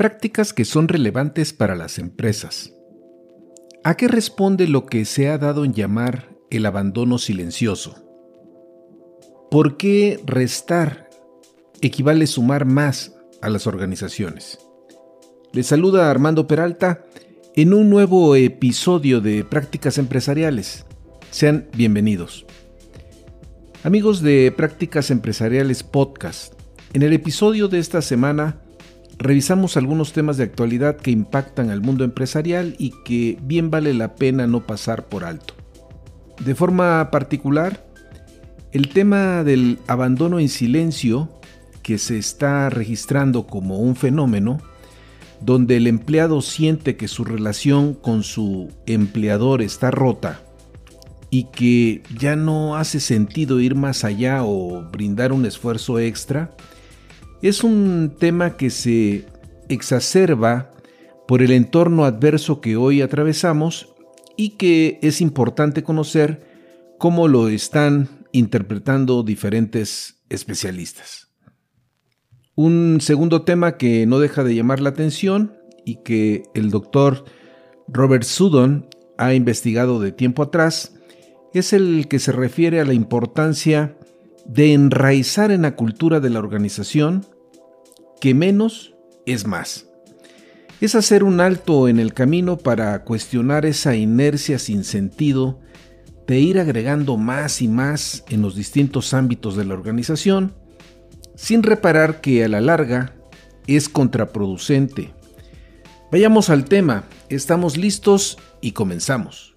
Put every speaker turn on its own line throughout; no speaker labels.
Prácticas que son relevantes para las empresas. ¿A qué responde lo que se ha dado en llamar el abandono silencioso? ¿Por qué restar equivale sumar más a las organizaciones? Les saluda Armando Peralta en un nuevo episodio de Prácticas Empresariales. Sean bienvenidos. Amigos de Prácticas Empresariales Podcast, en el episodio de esta semana revisamos algunos temas de actualidad que impactan al mundo empresarial y que bien vale la pena no pasar por alto. De forma particular, el tema del abandono en silencio, que se está registrando como un fenómeno, donde el empleado siente que su relación con su empleador está rota y que ya no hace sentido ir más allá o brindar un esfuerzo extra, es un tema que se exacerba por el entorno adverso que hoy atravesamos y que es importante conocer cómo lo están interpretando diferentes especialistas. Un segundo tema que no deja de llamar la atención y que el doctor Robert Sudon ha investigado de tiempo atrás es el que se refiere a la importancia de enraizar en la cultura de la organización que menos es más. Es hacer un alto en el camino para cuestionar esa inercia sin sentido de ir agregando más y más en los distintos ámbitos de la organización, sin reparar que a la larga es contraproducente. Vayamos al tema, estamos listos y comenzamos.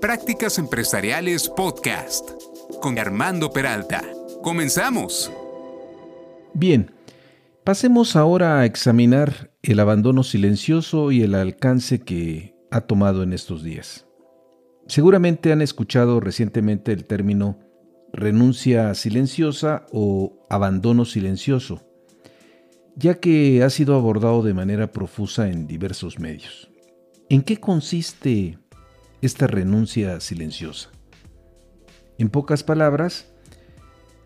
Prácticas Empresariales Podcast con Armando Peralta. Comenzamos.
Bien, pasemos ahora a examinar el abandono silencioso y el alcance que ha tomado en estos días. Seguramente han escuchado recientemente el término renuncia silenciosa o abandono silencioso, ya que ha sido abordado de manera profusa en diversos medios. ¿En qué consiste esta renuncia silenciosa. En pocas palabras,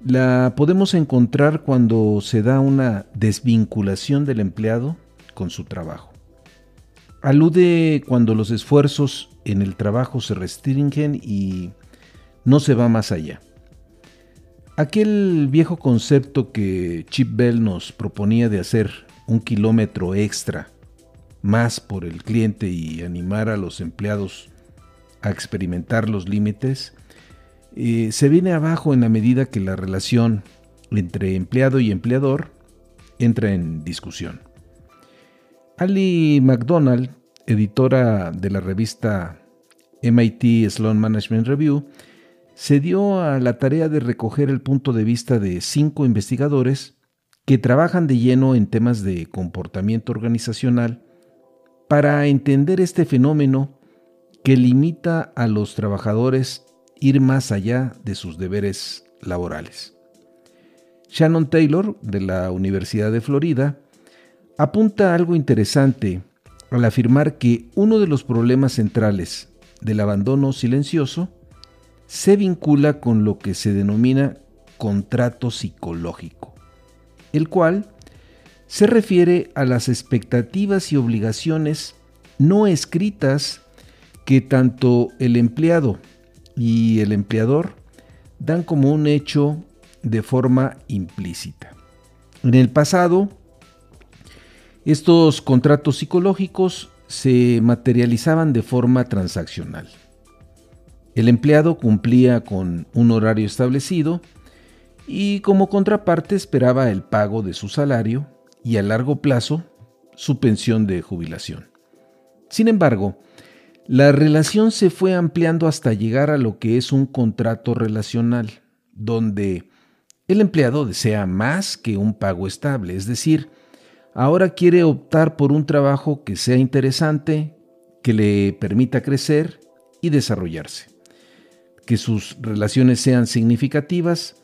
la podemos encontrar cuando se da una desvinculación del empleado con su trabajo. Alude cuando los esfuerzos en el trabajo se restringen y no se va más allá. Aquel viejo concepto que Chip Bell nos proponía de hacer un kilómetro extra más por el cliente y animar a los empleados a experimentar los límites, eh, se viene abajo en la medida que la relación entre empleado y empleador entra en discusión. Ali McDonald, editora de la revista MIT Sloan Management Review, se dio a la tarea de recoger el punto de vista de cinco investigadores que trabajan de lleno en temas de comportamiento organizacional para entender este fenómeno que limita a los trabajadores ir más allá de sus deberes laborales. Shannon Taylor, de la Universidad de Florida, apunta algo interesante al afirmar que uno de los problemas centrales del abandono silencioso se vincula con lo que se denomina contrato psicológico, el cual se refiere a las expectativas y obligaciones no escritas que tanto el empleado y el empleador dan como un hecho de forma implícita. En el pasado, estos contratos psicológicos se materializaban de forma transaccional. El empleado cumplía con un horario establecido y como contraparte esperaba el pago de su salario y a largo plazo su pensión de jubilación. Sin embargo, la relación se fue ampliando hasta llegar a lo que es un contrato relacional, donde el empleado desea más que un pago estable, es decir, ahora quiere optar por un trabajo que sea interesante, que le permita crecer y desarrollarse, que sus relaciones sean significativas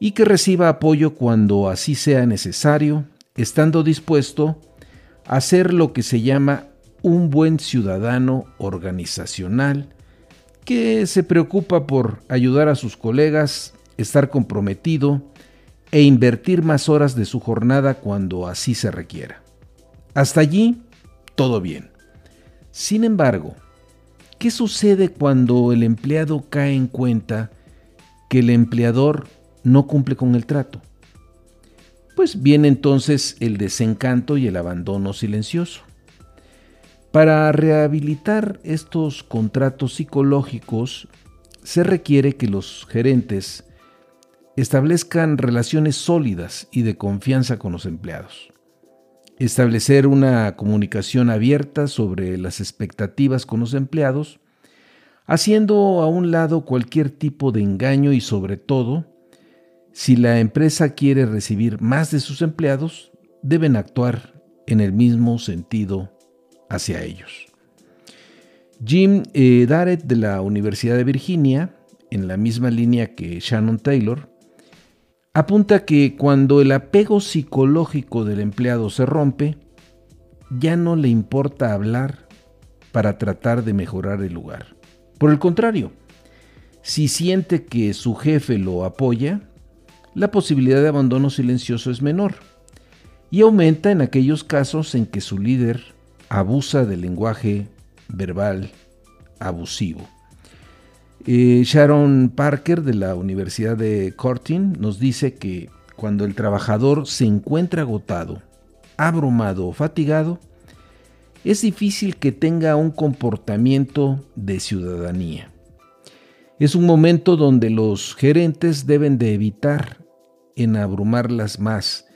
y que reciba apoyo cuando así sea necesario, estando dispuesto a hacer lo que se llama un buen ciudadano organizacional que se preocupa por ayudar a sus colegas, estar comprometido e invertir más horas de su jornada cuando así se requiera. Hasta allí, todo bien. Sin embargo, ¿qué sucede cuando el empleado cae en cuenta que el empleador no cumple con el trato? Pues viene entonces el desencanto y el abandono silencioso. Para rehabilitar estos contratos psicológicos se requiere que los gerentes establezcan relaciones sólidas y de confianza con los empleados. Establecer una comunicación abierta sobre las expectativas con los empleados, haciendo a un lado cualquier tipo de engaño y sobre todo, si la empresa quiere recibir más de sus empleados, deben actuar en el mismo sentido hacia ellos. Jim eh, Darrett de la Universidad de Virginia, en la misma línea que Shannon Taylor, apunta que cuando el apego psicológico del empleado se rompe, ya no le importa hablar para tratar de mejorar el lugar. Por el contrario, si siente que su jefe lo apoya, la posibilidad de abandono silencioso es menor y aumenta en aquellos casos en que su líder abusa del lenguaje verbal abusivo. Eh, Sharon Parker de la Universidad de Cortin nos dice que cuando el trabajador se encuentra agotado, abrumado o fatigado, es difícil que tenga un comportamiento de ciudadanía. Es un momento donde los gerentes deben de evitar en abrumarlas más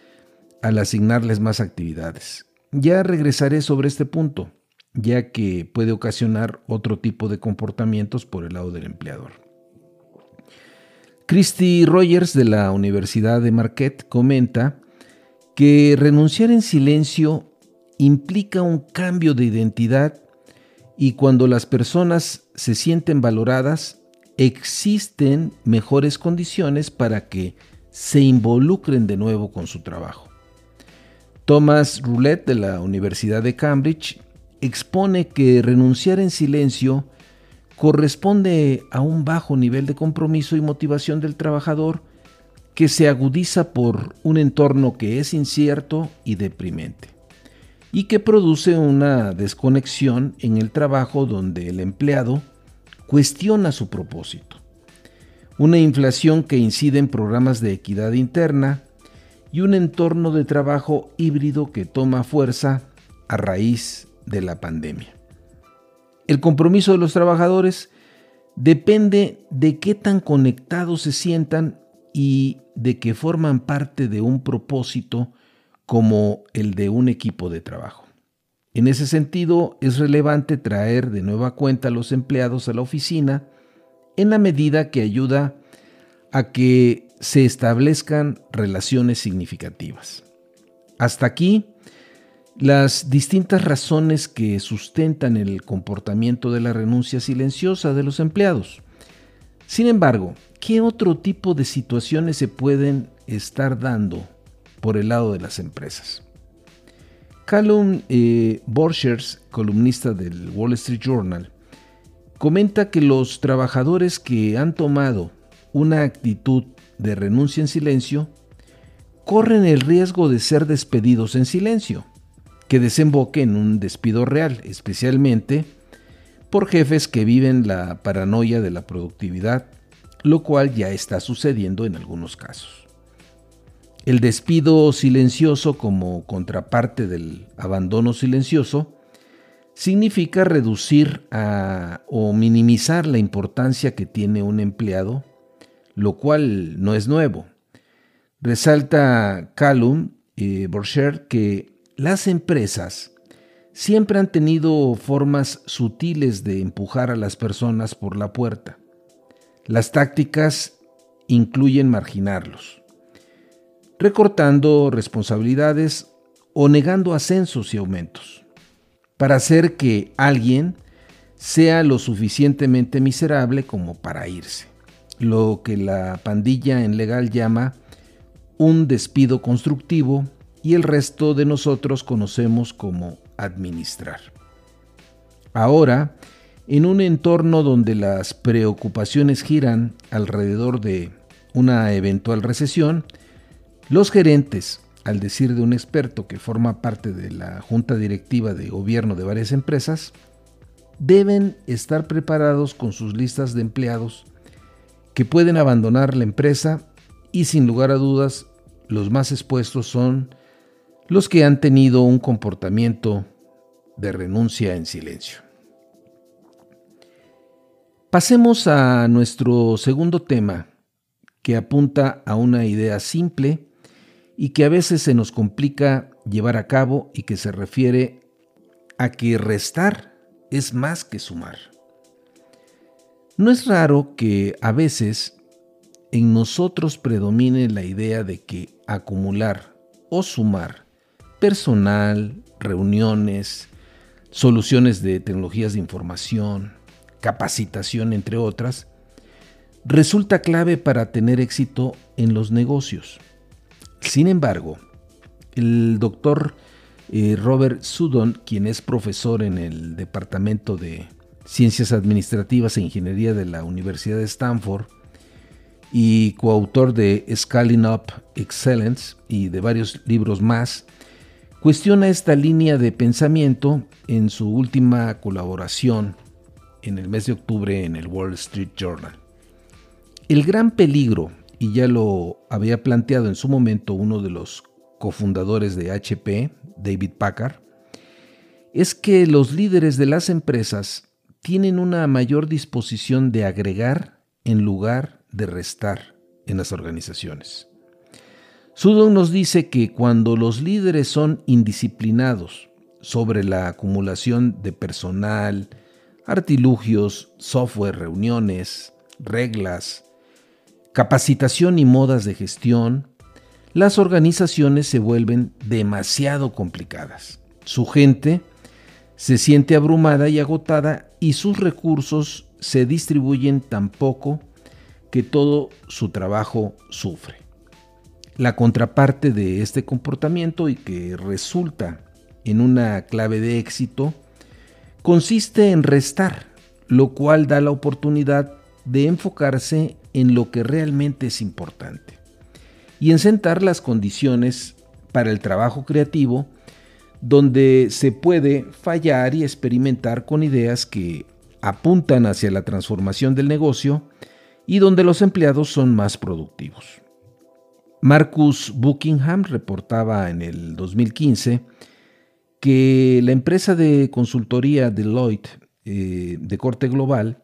al asignarles más actividades. Ya regresaré sobre este punto, ya que puede ocasionar otro tipo de comportamientos por el lado del empleador. Christy Rogers de la Universidad de Marquette comenta que renunciar en silencio implica un cambio de identidad y cuando las personas se sienten valoradas, existen mejores condiciones para que se involucren de nuevo con su trabajo. Thomas Roulette de la Universidad de Cambridge expone que renunciar en silencio corresponde a un bajo nivel de compromiso y motivación del trabajador que se agudiza por un entorno que es incierto y deprimente, y que produce una desconexión en el trabajo donde el empleado cuestiona su propósito. Una inflación que incide en programas de equidad interna, y un entorno de trabajo híbrido que toma fuerza a raíz de la pandemia. El compromiso de los trabajadores depende de qué tan conectados se sientan y de que forman parte de un propósito como el de un equipo de trabajo. En ese sentido, es relevante traer de nueva cuenta a los empleados a la oficina en la medida que ayuda a que se establezcan relaciones significativas. Hasta aquí, las distintas razones que sustentan el comportamiento de la renuncia silenciosa de los empleados. Sin embargo, ¿qué otro tipo de situaciones se pueden estar dando por el lado de las empresas? Callum eh, Borchers, columnista del Wall Street Journal, comenta que los trabajadores que han tomado una actitud de renuncia en silencio, corren el riesgo de ser despedidos en silencio, que desemboque en un despido real, especialmente por jefes que viven la paranoia de la productividad, lo cual ya está sucediendo en algunos casos. El despido silencioso como contraparte del abandono silencioso significa reducir o minimizar la importancia que tiene un empleado lo cual no es nuevo, Resalta Callum y Borcher que las empresas siempre han tenido formas sutiles de empujar a las personas por la puerta. Las tácticas incluyen marginarlos, recortando responsabilidades o negando ascensos y aumentos, para hacer que alguien sea lo suficientemente miserable como para irse, lo que la pandilla en legal llama un despido constructivo y el resto de nosotros conocemos como administrar. Ahora, en un entorno donde las preocupaciones giran alrededor de una eventual recesión, los gerentes, al decir de un experto que forma parte de la junta directiva de gobierno de varias empresas, deben estar preparados con sus listas de empleados que pueden abandonar la empresa y sin lugar a dudas los más expuestos son los que han tenido un comportamiento de renuncia en silencio. Pasemos a nuestro segundo tema, que apunta a una idea simple y que a veces se nos complica llevar a cabo y que se refiere a que restar es más que sumar. No es raro que a veces en nosotros predomine la idea de que acumular o sumar personal, reuniones, soluciones de tecnologías de información, capacitación, entre otras, resulta clave para tener éxito en los negocios. Sin embargo, el doctor eh, Robert Sudon, quien es profesor en el Departamento de Ciencias Administrativas e Ingeniería de la Universidad de Stanford y coautor de Scaling Up Excellence y de varios libros más, cuestiona esta línea de pensamiento en su última colaboración en el mes de octubre en el Wall Street Journal. El gran peligro, y ya lo había planteado en su momento uno de los cofundadores de HP, David Packard, es que los líderes de las empresas tienen una mayor disposición de agregar en lugar de restar en las organizaciones. Sudon nos dice que cuando los líderes son indisciplinados sobre la acumulación de personal, artilugios, software, reuniones, reglas, capacitación y modas de gestión, las organizaciones se vuelven demasiado complicadas. Su gente se siente abrumada y agotada y sus recursos se distribuyen tan poco que todo su trabajo sufre. La contraparte de este comportamiento y que resulta en una clave de éxito consiste en restar, lo cual da la oportunidad de enfocarse en lo que realmente es importante y en sentar las condiciones para el trabajo creativo donde se puede fallar y experimentar con ideas que apuntan hacia la transformación del negocio y donde los empleados son más productivos. Marcus Buckingham reportaba en el 2015 que la empresa de consultoría Deloitte eh, de corte global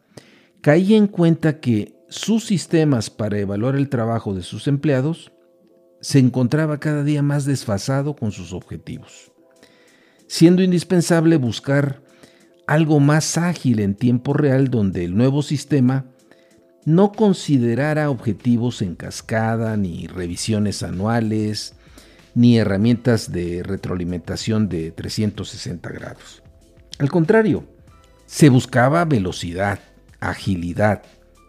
caía en cuenta que sus sistemas para evaluar el trabajo de sus empleados se encontraba cada día más desfasado con sus objetivos, siendo indispensable buscar algo más ágil en tiempo real donde el nuevo sistema no considerara objetivos en cascada, ni revisiones anuales, ni herramientas de retroalimentación de 360 grados. Al contrario, se buscaba velocidad, agilidad,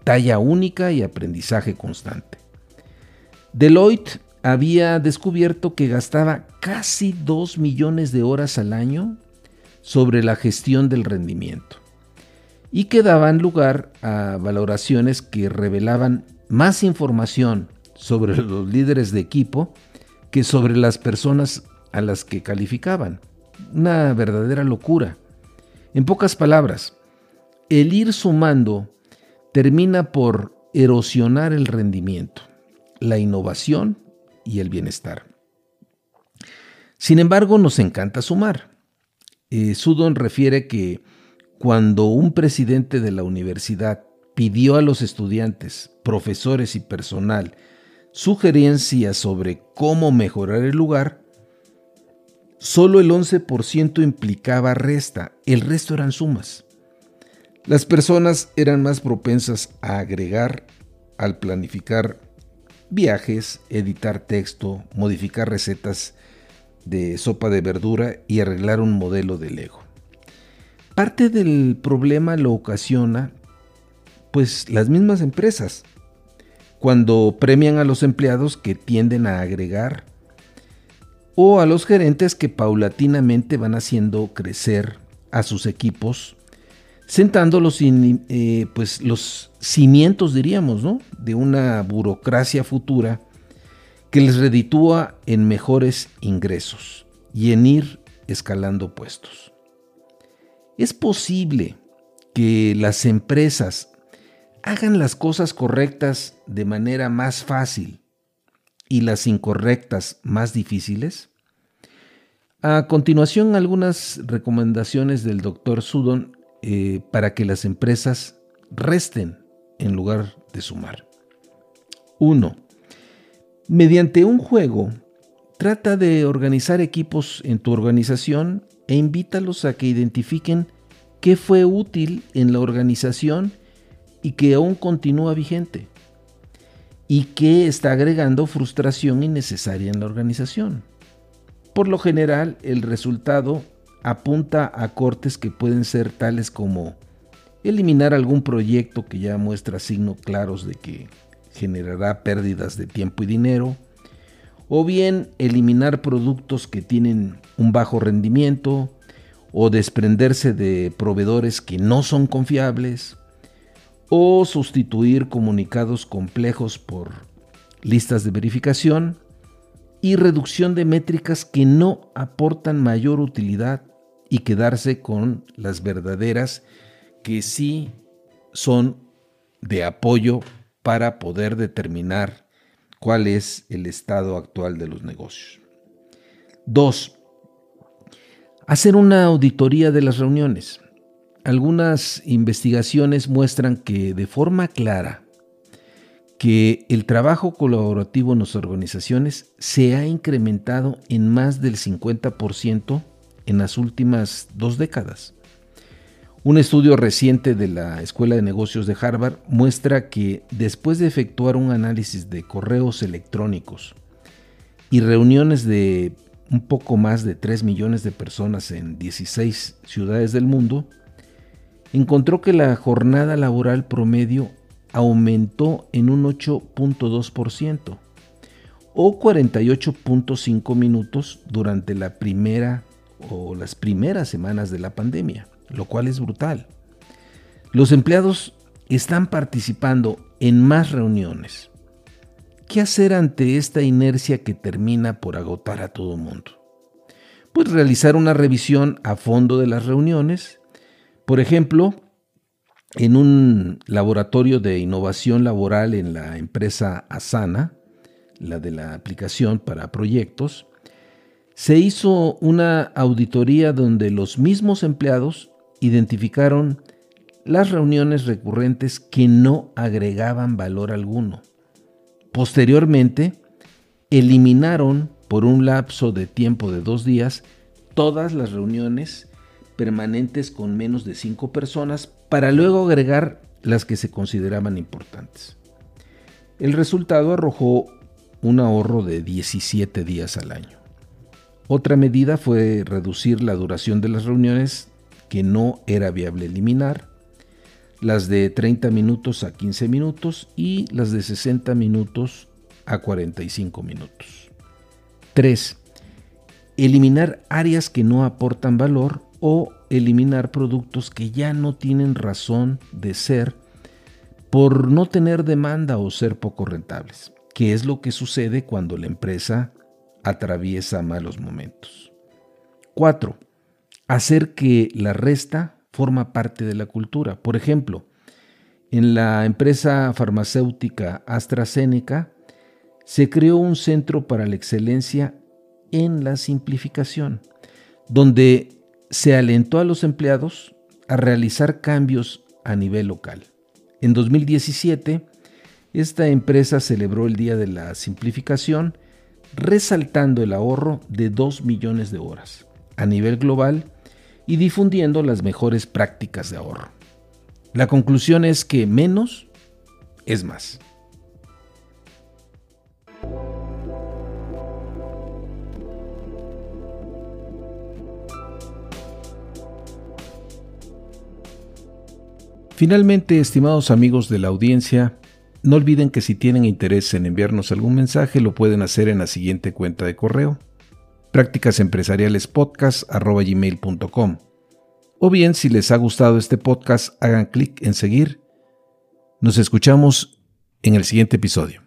talla única y aprendizaje constante. Deloitte había descubierto que gastaba casi 2 millones de horas al año sobre la gestión del rendimiento y que daban lugar a valoraciones que revelaban más información sobre los líderes de equipo que sobre las personas a las que calificaban. Una verdadera locura. En pocas palabras, el ir sumando termina por erosionar el rendimiento, la innovación y el bienestar. Sin embargo, nos encanta sumar. Eh, Sudon refiere que cuando un presidente de la universidad pidió a los estudiantes, profesores y personal sugerencias sobre cómo mejorar el lugar, solo el 11% implicaba resta, el resto eran sumas. Las personas eran más propensas a agregar al planificar viajes, editar texto, modificar recetas de sopa de verdura y arreglar un modelo de Lego. Parte del problema lo ocasiona pues las mismas empresas cuando premian a los empleados que tienden a agregar o a los gerentes que paulatinamente van haciendo crecer a sus equipos, sentando los, eh, pues, los cimientos, diríamos, ¿no? de una burocracia futura que les reditúa en mejores ingresos y en ir escalando puestos. Es posible que las empresas hagan las cosas correctas de manera más fácil y las incorrectas más difíciles? A continuación, algunas recomendaciones del doctor Sudon eh, para que las empresas resten en lugar de sumar. 1. Mediante un juego, trata de organizar equipos en tu organización e invítalos a que identifiquen qué fue útil en la organización y que aún continúa vigente y que está agregando frustración innecesaria en la organización. Por lo general, el resultado apunta a cortes que pueden ser tales como eliminar algún proyecto que ya muestra signos claros de que generará pérdidas de tiempo y dinero, o bien eliminar productos que tienen un bajo rendimiento, o desprenderse de proveedores que no son confiables, o sustituir comunicados complejos por listas de verificación y reducción de métricas que no aportan mayor utilidad y quedarse con las verdaderas que sí son de apoyo para poder determinar cuál es el estado actual de los negocios. 2. Hacer una auditoría de las reuniones. Algunas investigaciones muestran que de forma clara que el trabajo colaborativo en las organizaciones se ha incrementado en más del 50% en las últimas dos décadas. Un estudio reciente de la Escuela de Negocios de Harvard muestra que después de efectuar un análisis de correos electrónicos y reuniones de un poco más de 3 millones de personas en 16 ciudades del mundo, encontró que la jornada laboral promedio aumentó en un 8.2% o 48.5 minutos durante la primera o las primeras semanas de la pandemia, lo cual es brutal. Los empleados están participando en más reuniones. ¿Qué hacer ante esta inercia que termina por agotar a todo mundo? Pues realizar una revisión a fondo de las reuniones por ejemplo, en un laboratorio de innovación laboral en la empresa Asana, la de la aplicación para proyectos, se hizo una auditoría donde los mismos empleados identificaron las reuniones recurrentes que no agregaban valor alguno. Posteriormente, eliminaron por un lapso de tiempo de dos días todas las reuniones permanentes con menos de 5 personas para luego agregar las que se consideraban importantes. El resultado arrojó un ahorro de 17 días al año. Otra medida fue reducir la duración de las reuniones que no era viable eliminar, las de 30 minutos a 15 minutos y las de 60 minutos a 45 minutos. 3. Eliminar áreas que no aportan valor o eliminar productos que ya no tienen razón de ser por no tener demanda o ser poco rentables, que es lo que sucede cuando la empresa atraviesa malos momentos. 4. Hacer que la resta forma parte de la cultura. Por ejemplo, en la empresa farmacéutica AstraZeneca se creó un centro para la excelencia en la simplificación, donde se alentó a los empleados a realizar cambios a nivel local. En 2017, esta empresa celebró el Día de la Simplificación resaltando el ahorro de 2 millones de horas a nivel global y difundiendo las mejores prácticas de ahorro. La conclusión es que menos es más. Finalmente, estimados amigos de la audiencia, no olviden que si tienen interés en enviarnos algún mensaje lo pueden hacer en la siguiente cuenta de correo prácticasempresarialespodcast.com o bien si les ha gustado este podcast hagan clic en seguir. Nos escuchamos en el siguiente episodio.